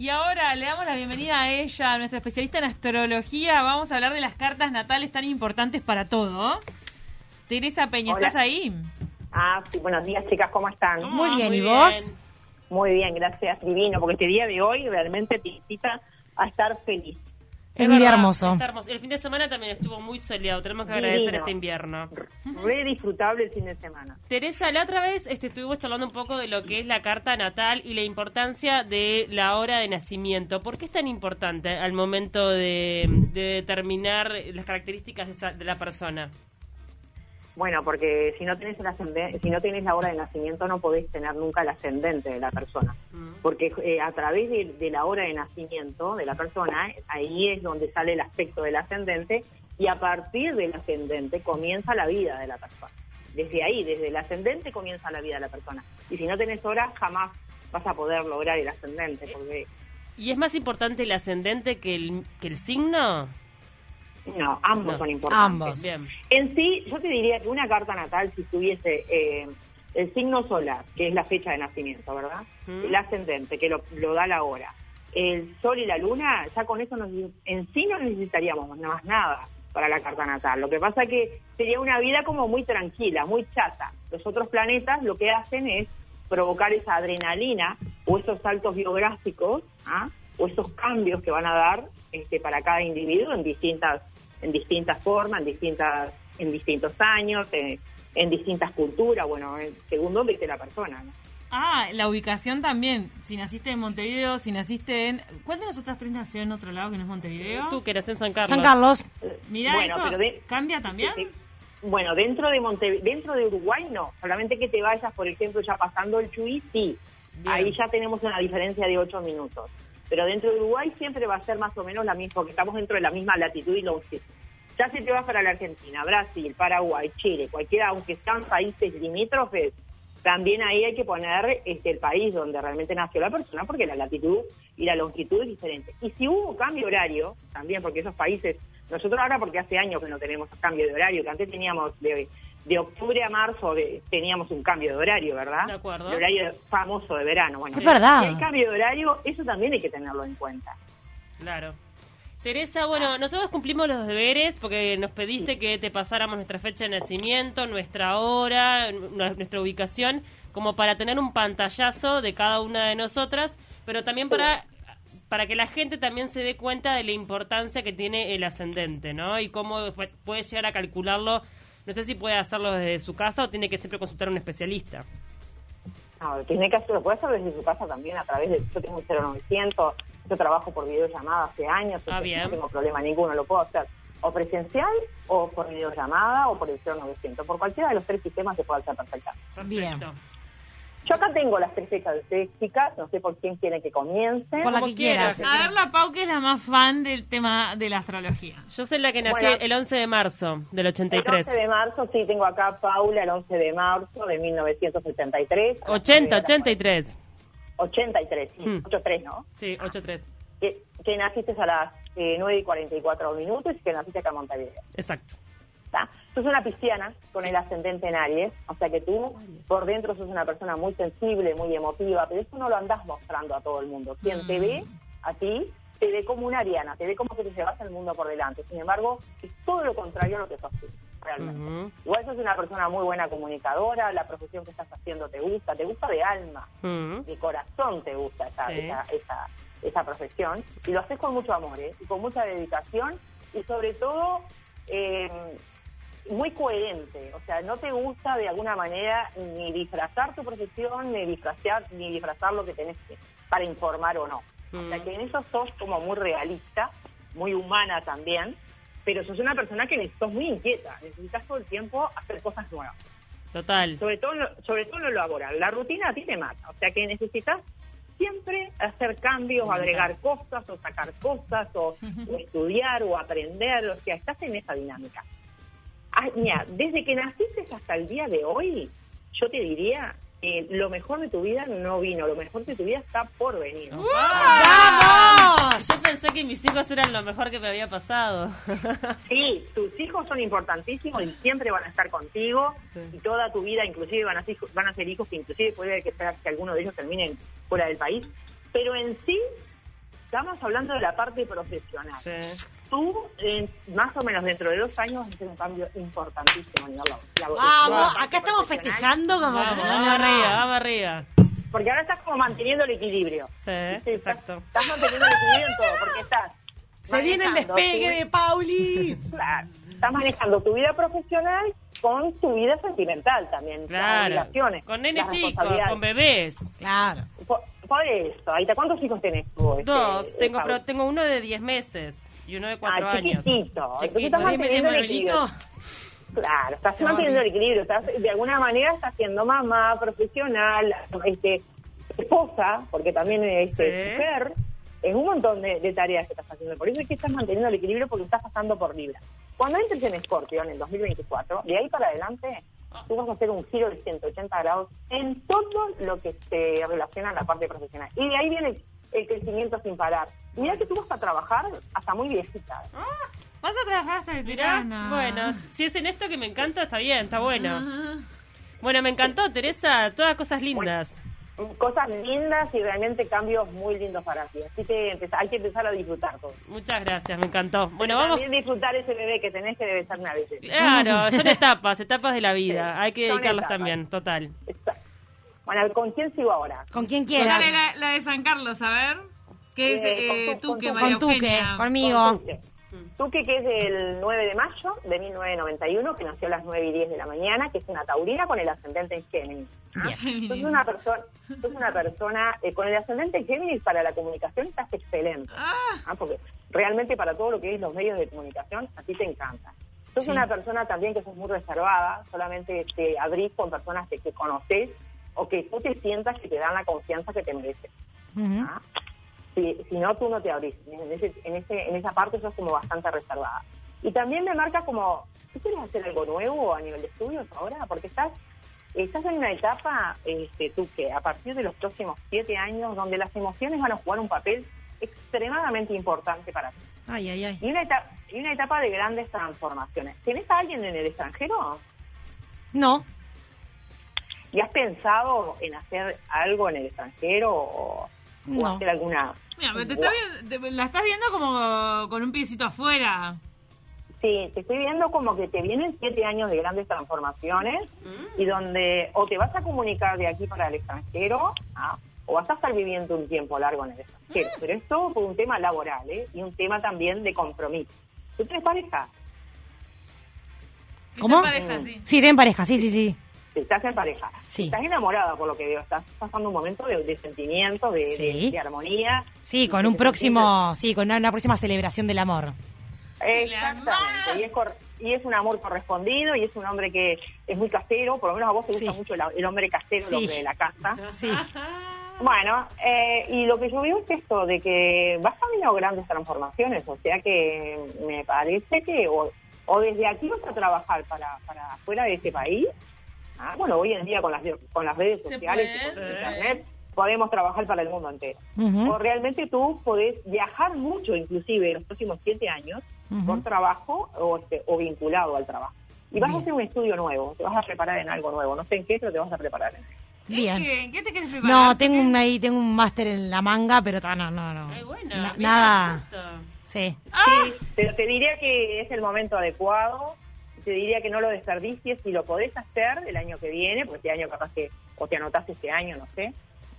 Y ahora le damos la bienvenida a ella, a nuestra especialista en astrología. Vamos a hablar de las cartas natales tan importantes para todo. Teresa Peña, Hola. ¿estás ahí? Ah, sí, buenos días, chicas, ¿cómo están? Muy bien, muy ¿y vos? bien. Muy bien, gracias, divino, porque este día de hoy realmente te incita a estar feliz. Es un día verdad, hermoso. está hermoso. El fin de semana también estuvo muy soleado. Tenemos que Divino. agradecer este invierno. Re disfrutable el fin de semana. Teresa, la otra vez este, estuvimos charlando un poco de lo que es la carta natal y la importancia de la hora de nacimiento. ¿Por qué es tan importante al momento de, de determinar las características de, esa- de la persona? Bueno, porque si no tenés el ascendente, si no tenés la hora de nacimiento no podés tener nunca el ascendente de la persona. Mm. Porque eh, a través de, de la hora de nacimiento de la persona, eh, ahí es donde sale el aspecto del ascendente y a partir del ascendente comienza la vida de la persona. Desde ahí, desde el ascendente comienza la vida de la persona. Y si no tenés hora, jamás vas a poder lograr el ascendente. Porque ¿Y es más importante el ascendente que el, que el signo? No, ambos No, son importantes. ambos. Bien. En sí, yo te diría que una carta natal, si tuviese eh, el signo solar, que es la fecha de nacimiento, ¿verdad? Mm. El ascendente, que lo, lo da la hora. El sol y la luna, ya con eso nos- en sí no necesitaríamos más nada para la carta natal. Lo que pasa que sería una vida como muy tranquila, muy chata. Los otros planetas lo que hacen es provocar esa adrenalina o esos saltos biográficos ¿ah? o esos cambios que van a dar este, para cada individuo en distintas en distintas formas, en distintas en distintos años, en, en distintas culturas, bueno, en- según dónde esté la persona. ¿no? Ah, la ubicación también. Si naciste en Montevideo, si naciste en... ¿Cuál de nosotras tres nació en otro lado que no es Montevideo? Tú que eres en San Carlos. San Carlos. Mira, Bueno, eso pero de- cambia también. Sí, sí. Bueno, dentro de Monte, dentro de Uruguay no, solamente que te vayas, por ejemplo, ya pasando el Chuy, sí. Bien. Ahí ya tenemos una diferencia de 8 minutos. Pero dentro de Uruguay siempre va a ser más o menos la misma, porque estamos dentro de la misma latitud y longitud. Ya si te vas para la Argentina, Brasil, Paraguay, Chile, cualquiera, aunque sean países limítrofes, también ahí hay que poner este, el país donde realmente nació la persona, porque la latitud y la longitud es diferente. Y si hubo cambio horario, también porque esos países, nosotros ahora porque hace años que no tenemos cambio de horario, que antes teníamos de, de octubre a marzo de- teníamos un cambio de horario, ¿verdad? De acuerdo. El horario famoso de verano. Bueno, Es verdad. Hay cambio de horario, eso también hay que tenerlo en cuenta. Claro. Teresa, bueno, nosotros cumplimos los deberes porque nos pediste que te pasáramos nuestra fecha de nacimiento, nuestra hora, nu- nuestra ubicación, como para tener un pantallazo de cada una de nosotras, pero también para para que la gente también se dé cuenta de la importancia que tiene el ascendente, ¿no? Y cómo pu- puede llegar a calcularlo. No sé si puede hacerlo desde su casa o tiene que siempre consultar a un especialista. No, tiene que hacer, lo puede hacer desde su casa también a través de, yo tengo un 0900, yo trabajo por videollamada hace años, Ah, bien. no tengo problema ninguno, lo puedo hacer o presencial o por videollamada o por el 0900, por cualquiera de los tres sistemas se puede hacer perfectamente. Bien. Yo acá tengo las tres fechas de ustedes, chicas, no sé por quién quieren que comiencen. Por la que quieras. quieras. A ver, la Pau, que es la más fan del tema de la astrología. Yo soy la que nací Bueno. el 11 de marzo del El 83. 11 de marzo, sí, tengo acá a Paula el 11 de marzo de 1973. 80, 83. 83, sí, Hmm. 83, ¿no? Sí, 83. Que, que naciste a las eh, 9 y 44 minutos y que naciste acá en Montevideo. Exacto. ¿Tá? Sos una pisciana con el ascendente en Aries, o sea que tú por dentro sos una persona muy sensible, muy emotiva, pero eso no lo andás mostrando a todo el mundo. Quien te ve a ti, te ve como una ariana, te ve como que te llevas el mundo por delante. Sin embargo, es todo lo contrario a lo que sos tú, realmente. Ujú. Igual sos una persona muy buena comunicadora, la profesión que estás haciendo te gusta, te gusta de alma, Ujú. de corazón te gusta esa, Sí. esa, esa, esa profesión y lo haces con mucho amor ¿eh? y con mucha dedicación y sobre todo eh, muy coherente, o sea, no te gusta de alguna manera ni disfrazar tu profesión ni disfrazar ni disfrazar lo que tenés que- para informar o no. O sea, Mm. que en eso sos como muy realista, muy humana también, pero sos una persona que sos muy inquieta, necesitas todo el tiempo hacer cosas nuevas Total. sobre todo sobre todo en lo laboral. La rutina a ti te mata, o sea que necesitas siempre hacer cambios, agregar cosas o sacar cosas o, o estudiar o aprender, o sea, estás en esa dinámica. Ah, mira, desde que naciste hasta el día de hoy, yo te diría que lo mejor de tu vida no vino, lo mejor de tu vida está por venir. ¡Vamos! Yo pensé que mis hijos eran lo mejor que me había pasado. Sí, tus hijos son importantísimos y siempre van a estar contigo Sí. y toda tu vida, inclusive van a ser, van a ser hijos que inclusive puede que, sea que alguno de ellos terminen fuera del país. Pero en sí, estamos hablando de la parte profesional. Sí. Tú, eh, más o menos dentro de dos años, vas a hacer un cambio importantísimo a nivel labo- laboral. Vamos, acá estamos festejando como... Vamos, arriba, vamos arriba. Porque ahora estás como manteniendo el equilibrio. Sí, exacto. Estás manteniendo el equilibrio en todo, porque estás... Se viene el despegue tu- de Pauli. Claro, estás manejando tu vida profesional con tu vida sentimental también. las Claro. obligaciones, Con chicos, responsabilidades. con bebés. Claro. Por, por eso, Aita, ¿cuántos hijos tenés tú? este, Dos. Tengo, Paula? pero tengo uno de 10 meses y uno de 4 Ah, años. chiquitito. Chiquito. estás ¿Diez meses manteniendo el equilibrio. Claro, estás manteniendo el equilibrio. Estás, de alguna manera estás siendo mamá, profesional, este, esposa, porque también es Sí. mujer. Es un montón de, de tareas que estás haciendo. Por eso es que estás manteniendo el equilibrio porque estás pasando por Libra. Cuando entres en Scorpio en el 2024, de ahí para adelante, tú vas a hacer un giro de 180 grados en todo lo que se relaciona a la parte profesional. Y de ahí viene el, el crecimiento sin parar. Mira que tú vas a trabajar hasta muy viejita. Vas a trabajar hasta tirana. bueno, si es en esto que me encanta, está bien, está bueno. Bueno, me encantó, Teresa, todas cosas lindas. Cosas lindas y realmente cambios muy lindos para ti. Así que hay que empezar a disfrutar todo. Muchas gracias, me encantó. Bueno, Pero vamos. También disfrutar ese bebé que tenés que debe ser una belleza. Claro, son etapas, etapas de la vida. Hay que dedicarlas etapas. también, total. Bueno, ¿con quién sigo ahora? Con quien quieras. Dale la, la de San Carlos, a ver. ¿Qué es Eh, eh, Tuque, con tu- María Con Tuque, Eugenia? conmigo. Con Tuque. Tuque, que es del 9 de mayo de 1991, que nació a las 9 y 10 de la mañana, que es una taurina con el ascendente en Géminis. ¿ah? Entonces, una persona, entonces una persona eh, con el ascendente en Géminis para la comunicación estás excelente. Ah, ¿ah? porque realmente para todo lo que es los medios de comunicación, a ti te encanta. Sos Sí. una persona también que sos muy reservada, solamente te abrís con personas que, que conoces o que tú te sientas que te dan la confianza que te mereces. ¿ah? Si, si no, tú no te abrís. En, ese, en, ese, en esa parte sos como bastante reservada. Y también me marca como, ¿tú quieres hacer algo nuevo a nivel de estudios ahora? Porque estás estás en una etapa, este, tú que a partir de los próximos siete años, donde las emociones van a jugar un papel extremadamente importante para ti. Ay, ay, ay. Y una etapa, y una etapa de grandes transformaciones. ¿Tienes a alguien en el extranjero? No, ¿Y has pensado en hacer algo en el extranjero o, o hacer alguna... mira, pero te está vi- te- la estás viendo como con un piecito afuera. Sí, te estoy viendo como que te vienen siete años de grandes transformaciones y donde o te vas a comunicar de aquí para el extranjero ¿ah? o vas a estar viviendo un tiempo largo en el extranjero. Pero es todo por un tema laboral ¿eh? y un tema también de compromiso. ¿Tú tienes pareja? ¿Cómo? Pareja, sí. sí, ten pareja, sí, sí, sí. Estás en pareja. Sí. Estás enamorada por lo que veo. Estás pasando un momento de, de sentimiento, de, Sí. de- de armonía. Sí, con un próximo, sí, con una, una próxima celebración del amor. Exactamente, y es, cor- y es un amor correspondido y es un hombre que es muy casero, por lo menos a vos te gusta Sí. mucho el, el hombre casero, Sí. el hombre de la casa. Sí. Bueno, eh, y lo que yo veo es esto, de que vas camino a grandes transformaciones, o sea que me parece que o, o desde aquí vas a trabajar para, para fuera de este país, ah, bueno, hoy en día con las, con las redes sociales y con internet podemos trabajar para el mundo entero. O realmente tú podés viajar mucho, inclusive en los próximos siete años, Ujú. por trabajo o, este, o vinculado al trabajo. Y vas Bien. a hacer un estudio nuevo, te vas a preparar en algo nuevo. No sé en qué, pero te vas a preparar en algo. Bien. ¿En qué, te quieres preparar? No, tengo un, ahí, tengo un máster en la manga, pero no, no, no. Ay, bueno, Na- nada. Sí. Sí, pero te diría que es el momento adecuado. Te diría que no lo desperdicies si lo podés hacer el año que viene, porque este año capaz que, o te anotaste este año, no sé.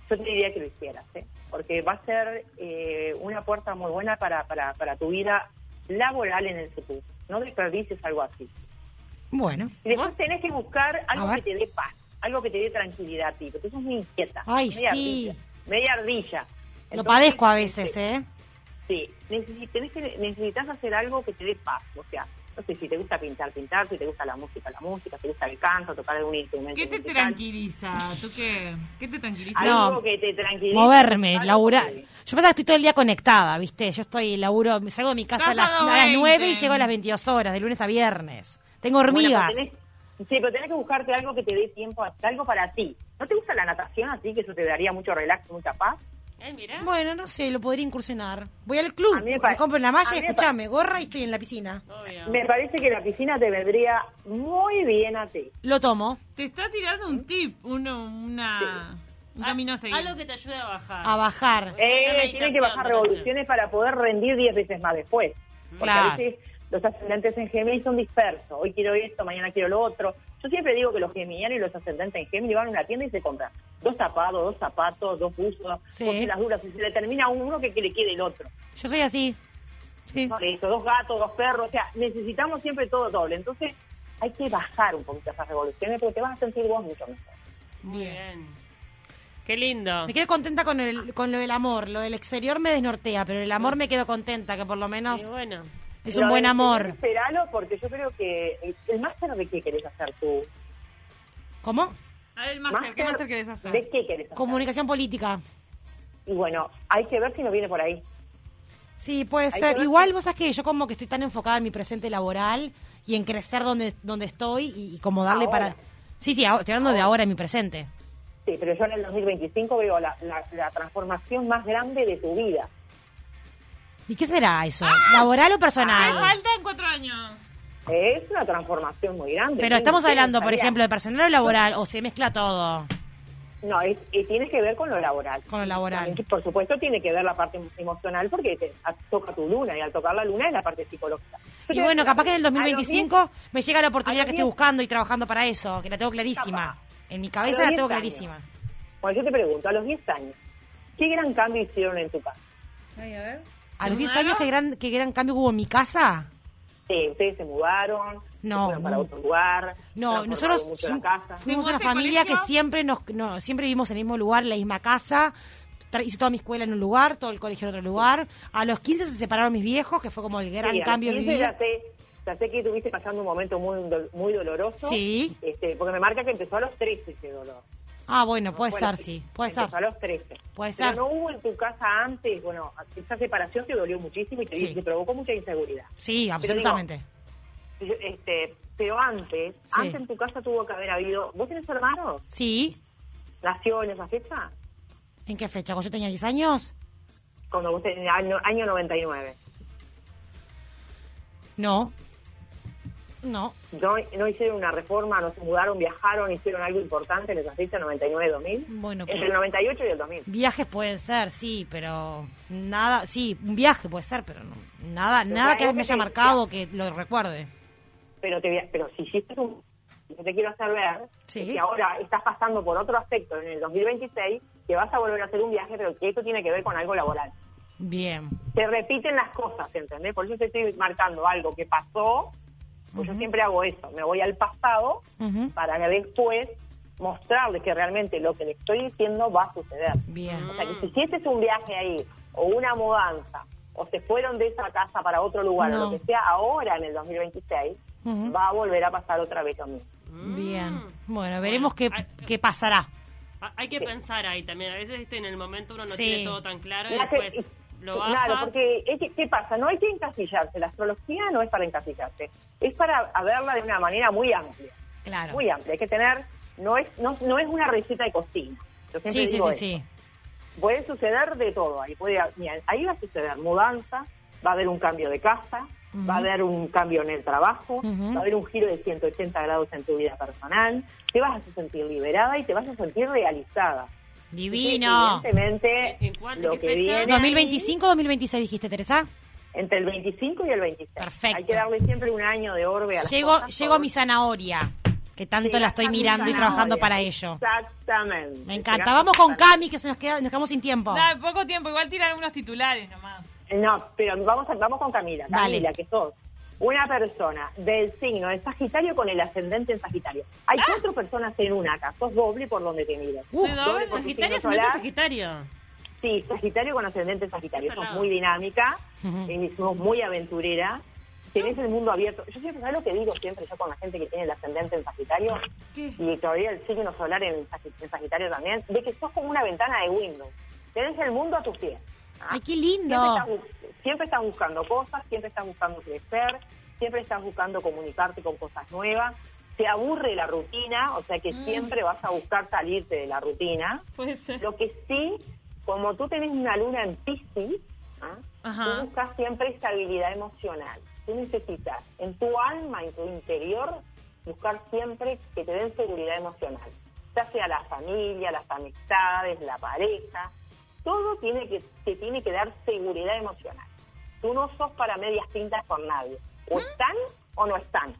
Yo te diría que lo hicieras, ¿eh? porque va a ser eh, una puerta muy buena para, para, para tu vida laboral en el futuro. No desperdicies algo así. Bueno. Y después tenés que buscar algo que te dé paz, algo que te dé tranquilidad a ti, porque tú sos muy inquieta. Ay, media sí. Ardilla, media ardilla. Lo padezco a veces, ¿eh? Sí, necesitas hacer algo que te dé paz, o sea, no sé, si te gusta pintar, pintar, si te gusta la música, la música, si te gusta el canto, tocar algún instrumento ¿Qué te musical. tranquiliza? ¿Tú qué? ¿Qué te tranquiliza? Algo No. que te tranquilice. Moverme, laburar. que- Yo pasa que estoy todo el día conectada, ¿viste? Yo estoy, laburo, me salgo de mi casa a las, a a las 2:20. 9 y llego a las 22 horas, de lunes a viernes. Tengo Bueno, hormigas. pero tenés- sí, pero tenés que buscarte algo que te dé tiempo, algo para ti. ¿No te gusta la natación así, que eso te daría mucho relax, mucha paz? Mira. Bueno, no sé, lo podría incursionar. Voy al club, A mí me me compro una malla escuchame, gorra y estoy en la piscina. Obvio. Me parece que la piscina te vendría muy bien a ti. Lo tomo. Te está tirando un tip, uno, una, Un camino a seguir. Algo que te ayude a bajar. A bajar. Eh, tienen que bajar revoluciones para poder rendir 10 veces más después. Porque Claro. a veces los ascendentes en Géminis son dispersos. Hoy quiero esto, mañana quiero lo otro. Yo siempre digo que los geminianos y los ascendentes en Géminis van a una tienda y se compran dos zapatos, dos zapatos, dos buzos, Sí. mochilas duras. Y se le termina a uno que, que le quede el otro. Yo soy así. Sí. Por eso, dos gatos, dos perros. O sea, necesitamos siempre todo doble. Entonces hay que bajar un poquito esas revoluciones porque te vas a sentir vos mucho mejor. Bien. Qué lindo. Me quedé contenta con, el, con lo del amor. Lo del exterior me desnortea, pero el amor me quedo contenta, que por lo menos Y bueno. Es Lo un buen del amor. Esperalo porque yo creo que el, el máster de qué querés hacer tú. ¿Cómo? A ver, el máster, ¿qué máster querés hacer? ¿De qué querés hacer? Comunicación política. Y bueno, hay que ver si nos viene por ahí. Sí, puede Hay ser. Igual vos sabés que yo como que estoy tan enfocada en mi presente laboral y en crecer donde, donde estoy y, y como darle Ahora. para... Sí, sí, ahora- estoy hablando de ahora en mi presente. Sí, pero yo en el 2025 veo la, la- la transformación más grande de tu vida. ¿Y qué será eso? ¿Laboral o Me personal? faltan cuatro años. Es una transformación muy grande. Pero estamos hablando, por ejemplo, de personal o laboral, o se mezcla todo No, es, y tiene que ver con lo laboral. con lo laboral. También, Por supuesto, tiene que ver la parte emocional porque te, a- toca tu luna y al tocar la luna es la parte psicológica. Yo Y bueno, capaz que en el algo. A los 2025 me llega la oportunidad que estoy 10 buscando y trabajando para eso, que la tengo clarísima. Capaz. En mi cabeza la tengo 10 clarísima. Bueno, yo te pregunto, a los 10 años, ¿qué gran cambio hicieron en tu casa? Ay, a ver. A los 10 ¿Mudaron? años, ¿qué gran, qué gran cambio hubo en mi casa? Sí, ustedes se mudaron, No, se fueron para otro lugar, No, nosotros mucho fu- la casa. fuimos ¿Te una familia que siempre nos no, siempre vivimos en el mismo lugar, en la misma casa. Hice toda mi escuela en un lugar, todo el colegio en otro lugar. A los 15 se separaron mis viejos, que fue como el gran Sí, a los cambio en mi 15 vida. Ya sé, ya sé que estuviste pasando un momento muy, muy doloroso. Sí. Este, porque me marca que empezó a los 13 ese dolor. Ah, bueno, puede Bueno, ser, sí, puede ser. a los 13. Puede Pero ser. no hubo en tu casa antes, bueno, esa separación te dolió muchísimo y te, Sí. te provocó mucha inseguridad. Sí, Pero absolutamente. Yo, Este, pero antes, Sí. antes en tu casa tuvo que haber habido... ¿Vos tenés hermanos? Sí. ¿Nació en esa fecha? ¿En qué fecha? ¿Cuando yo tenía 10 años? Cuando vos tenés año, año 99. No. No. ¿No, ¿No hicieron una reforma, no se mudaron, viajaron, hicieron algo importante en esa fecha 99-2000? Bueno, Entre el 98 y el 2000. Viajes pueden ser, sí, pero nada, sí, un viaje puede ser, pero no, nada, Pero nada que me haya marcado que lo recuerde. pero te pero si hiciste un yo te quiero hacer ver Sí. es que ahora estás pasando por otro aspecto en el 2026 que vas a volver a hacer un viaje pero que esto tiene que ver con algo laboral Bien. se repiten las cosas ¿entendés? por eso te estoy marcando algo que pasó pues yo siempre hago eso me voy al pasado para que después mostrarles que realmente lo que le estoy diciendo va a suceder Bien. o sea que si hiciste un viaje ahí o una mudanza o se fueron de esa casa para otro lugar No. o lo que sea ahora en el 2026 Ujú. va a volver a pasar otra vez lo mismo Bien. Bueno, veremos qué, qué pasará. Hay que pensar ahí también. A veces viste, en el momento uno no Sí. tiene todo tan claro y después lo baja. Claro, porque ¿qué pasa? No hay que encasillarse. La astrología no es para encasillarse. Es para verla de una manera muy amplia. Claro. Muy amplia. Hay que tener... No es, no, no es una receta de cocina. Yo Sí, sí, digo sí, sí. Puede suceder de todo. Ahí, puede, mira, ahí va a suceder mudanza, va a haber un cambio de casa, va a haber un cambio en el trabajo, va a haber un giro de 180 grados en tu vida personal, te vas a sentir liberada y te vas a sentir realizada. Divino. Evidentemente, ¿En cuánto- lo qué que fecha? viene ahí, 2025 2026 dijiste, Teresa. entre el 25 y el 26. Perfecto. Hay que darle siempre un año de orbe a las Llego, cosas, llego a mi zanahoria, que tanto Sí, la estoy mi mirando y trabajando para ello. Exactamente. Me encanta. Vamos con Cami, que se nos, queda, nos quedamos sin tiempo. Poco tiempo, igual tira algunos titulares nomás. No, pero vamos, a- vamos con Camila. Dale. Camila, que sos una persona del signo de Sagitario con el ascendente en Sagitario. Hay Ah. cuatro personas en una acá. Sos doble por donde te miras. Uh, doble doble. por tu Sagitario, ascendente. Sí, Sagitario con ascendente en Sagitario. Sos muy dinámica, eh, sos muy aventurera. Tenés el mundo abierto. Yo siempre, ¿sabes lo que digo siempre yo con la gente que tiene el ascendente en Sagitario? ¿Qué? Y todavía el signo solar en, en Sagitario también. De que sos como una ventana de Windows. Tenés el mundo a tus pies. Ay, qué Siempre lindo. estás, siempre estás buscando cosas, siempre estás buscando crecer, siempre estás buscando comunicarte con cosas nuevas. Te aburre la rutina, o sea que Mm. siempre vas a buscar salirte de la rutina. Puede ser. Lo que sí, como tú tenés una luna en Piscis, ¿ah? Tú buscas siempre estabilidad emocional. Tú necesitas en tu alma, en tu interior, buscar siempre que te den seguridad emocional. ya sea la familia, las amistades, la pareja, todo tiene que, te tiene que dar seguridad emocional. Tú no sos para medias tintas con nadie. O están o no están.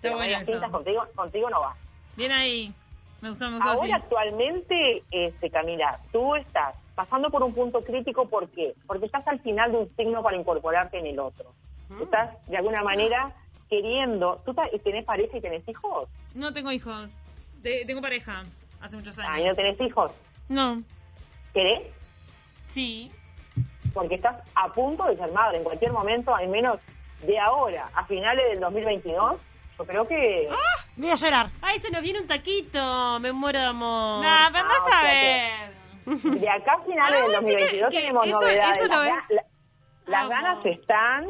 Pero bueno medias eso. tintas contigo, contigo no va. Bien ahí. Me gustó, me gustó así. Ahora actualmente, este, Camila, tú estás pasando por un punto crítico, ¿por qué? Porque estás al final de un signo para incorporarte en el otro. Mm. Estás, de alguna manera, queriendo... ¿Tú tenés pareja y tenés hijos? No tengo hijos. De- tengo pareja. Hace muchos Ah, años. ¿y no tenés hijos? No. ¿Querés? Sí. Porque estás a punto de ser madre. En cualquier momento, al menos de ahora a finales del 2022, yo creo que... Voy a llorar. Ay, se nos viene un taquito. Me muero de amor. Nah, pero Ah, no o sea sabes. De acá a finales Ah, del vos decís que- 2022 que tenemos eso- novedades. eso lo las, la- las Ah, ganas están,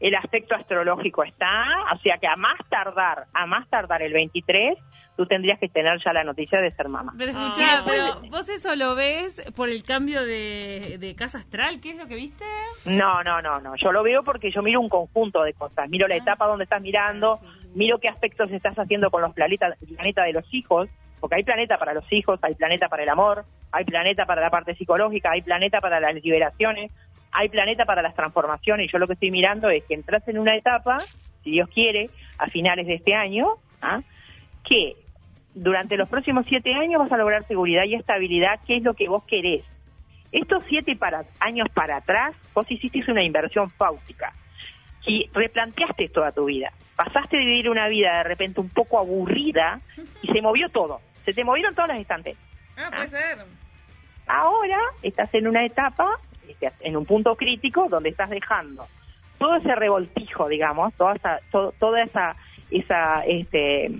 el aspecto astrológico está, o sea que a más tardar, a más tardar el 23, tú tendrías que tener ya la noticia de ser mamá. Pero Ah. escuchá, pero después- vos eso lo ves por el cambio de, de casa astral, ¿qué es lo que viste? No, no, no, no. Yo lo veo porque yo miro un conjunto de cosas. Miro la etapa donde estás mirando, miro qué aspectos estás haciendo con los planetas planeta de los hijos, porque hay planeta para los hijos, hay planeta para el amor, hay planeta para la parte psicológica, hay planeta para las liberaciones, hay planeta para las transformaciones. Y yo lo que estoy mirando es que entras en una etapa, si Dios quiere, a finales de este año, ¿ah? que durante los próximos siete años vas a lograr seguridad y estabilidad, que es lo que vos querés. Estos siete para, años para atrás, vos hiciste una inversión fáutica y replanteaste toda tu vida. Pasaste de vivir una vida de repente un poco aburrida y se movió todo. Se te movieron todas las estantes. Ah, puede ser. Ahora estás en una etapa, en un punto crítico, donde estás dejando todo ese revoltijo, digamos, toda esa, to- toda esa, esa, este,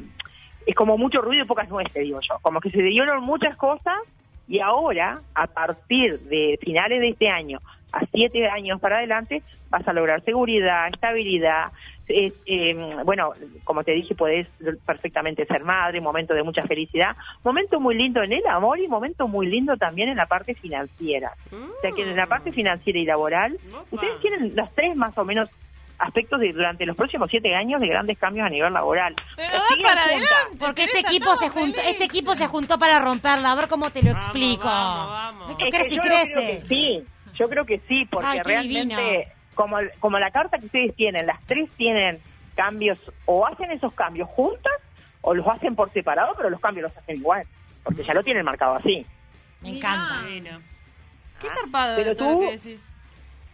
es como mucho ruido y pocas nueces, digo yo. Como que se dieron muchas cosas y ahora, a partir de finales de este año a siete años para adelante, vas a lograr seguridad, estabilidad. eh, eh, bueno, como te dije, puedes perfectamente ser madre, momento de mucha felicidad, momento muy lindo en el amor y momento muy lindo también en la parte financiera. O sea que en la parte financiera y laboral, Opa. ustedes tienen los tres más o menos aspectos de durante los próximos siete años de grandes cambios a nivel laboral. Pero va para adelante. Porque este equipo se juntó, este equipo se juntó para romperla. A ver cómo te lo Vamos, explico. vamos, vamos. Esto Es que crece y crece. que sí, yo creo que sí, porque Ay, realmente, como, como la carta que ustedes tienen, las tres tienen cambios, o hacen esos cambios juntas, o los hacen por separado, pero los cambios los hacen igual, porque ya lo tienen marcado así. Me encanta. Qué zarpado Pero todo lo tú- que decís.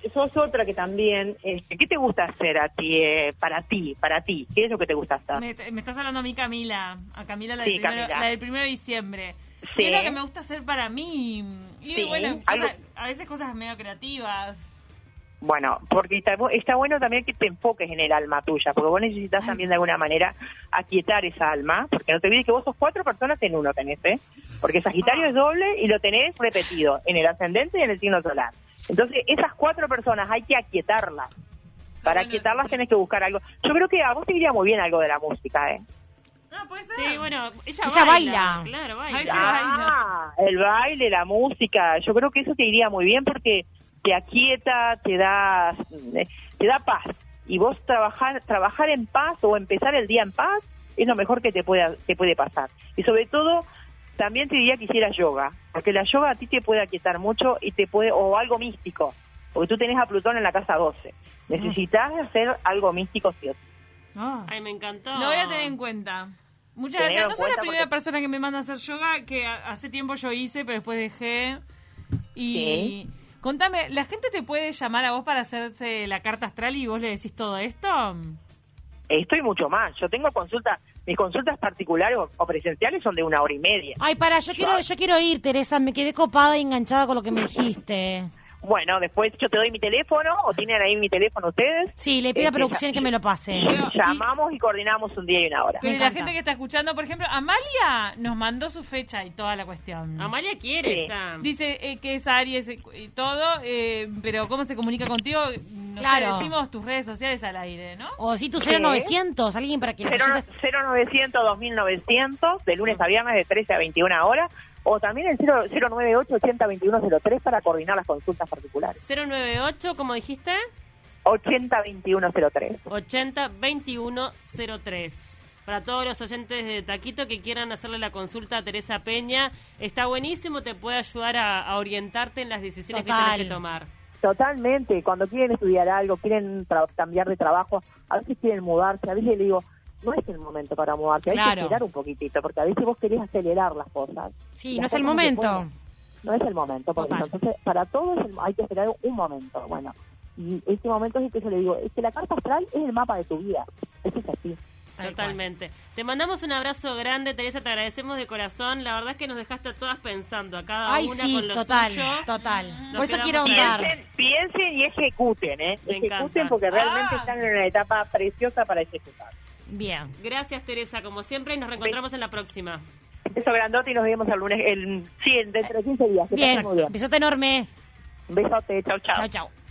Eso es otra que también, este, ¿qué te gusta hacer a ti, eh, para ti, para ti? ¿Qué es lo que te gusta hacer? Me, me estás hablando a mí, Camila. A Camila, la, Sí, del, primero, Camila. la del primero de diciembre. Sí. ¿Qué es lo que me gusta hacer para mí? Y Sí, bueno, cosas- a veces cosas medio creativas. Bueno, porque está, bu- está bueno también que te enfoques en el alma tuya, porque vos necesitas también de alguna manera aquietar esa alma, porque no te olvides que vos sos cuatro personas en uno tenés, ¿eh? Porque Sagitario es doble y lo tenés repetido en el ascendente y en el signo solar. Entonces, esas cuatro personas hay que aquietarlas. Para bueno, aquietarlas sí. tenés que buscar algo. Yo creo que a vos te iría muy bien algo de la música, ¿eh? No, puede ser. Sí, bueno, ella, Ella baila. baila. Claro, baila. Ah, el baile, la música, yo creo que eso te iría muy bien porque te aquieta, te da, te da paz. Y vos trabajar, trabajar en paz o empezar el día en paz es lo mejor que te puede, te puede pasar. Y sobre todo, también te diría que hicieras yoga, porque la yoga a ti te puede aquietar mucho y te puede, o algo místico, porque tú tenés a Plutón en la casa 12. Necesitas hacer algo místico sí o sí. Ah. Ay, me encantó. Lo voy a tener en cuenta. Muchas Tenelo gracias. No soy la primera porque- persona que me manda a hacer yoga, que hace tiempo yo hice, pero después dejé. Y contame, ¿la gente te puede llamar a vos para hacerse la carta astral y vos le decís todo esto? Estoy mucho más. Yo tengo consultas, mis consultas particulares o, o presenciales son de una hora y media. Ay, para, yo quiero, yo quiero ir, Teresa. Me quedé copada y enganchada con lo que me dijiste. Bueno, después yo te doy mi teléfono o tienen ahí mi teléfono ustedes. Sí, le pido a Este, producción que me lo pase. Llamamos y coordinamos un día y una hora. Pero la gente que está escuchando, por ejemplo, Amalia nos mandó su fecha y toda la cuestión. Amalia quiere Sí. ya. Dice eh, que es Aries eh, y todo, eh, pero ¿cómo se comunica contigo? No sé, Claro. decimos tus redes sociales al aire, ¿no? O si tu ¿Qué? 0900, alguien para que los 0, oyentes- 0900 2900 de lunes a viernes de 13 a 21 horas o también el 0, 098 80 2103 para coordinar las consultas particulares. 098, como dijiste, 80 2103. 80 21 03. para todos los oyentes de Taquito que quieran hacerle la consulta a Teresa Peña. Está buenísimo, te puede ayudar a, a orientarte en las decisiones que Total. tienes que tomar. Totalmente, cuando quieren estudiar algo, quieren cambiar de trabajo, a veces quieren mudarse, a veces le digo, no es el momento para mudarse, hay que esperar un poquitito, porque a veces vos querés acelerar las cosas. Sí, Las no es el momento. No es el momento, porque Total. entonces para todo es el- hay que esperar un momento. Bueno, y este momento es el que yo le digo, es que la carta astral es el mapa de tu vida, eso es así. Tal Totalmente. Te mandamos un abrazo grande, Teresa, te agradecemos de corazón. La verdad es que nos dejaste a todas pensando, a cada Ay, una sí, con lo total, suyo. total. Nos Por eso quiero ahondar. Piensen, piensen y ejecuten, ¿eh? Me ejecuten encanta. porque realmente Ah. están en una etapa preciosa para ejecutar. Bien. Gracias, Teresa, como siempre, y nos reencontramos en la próxima. Beso grandote y nos vemos el lunes, el, sí, dentro de 15 días. Bien. Besote enorme. Un besote, chau, chau. Chao, chao.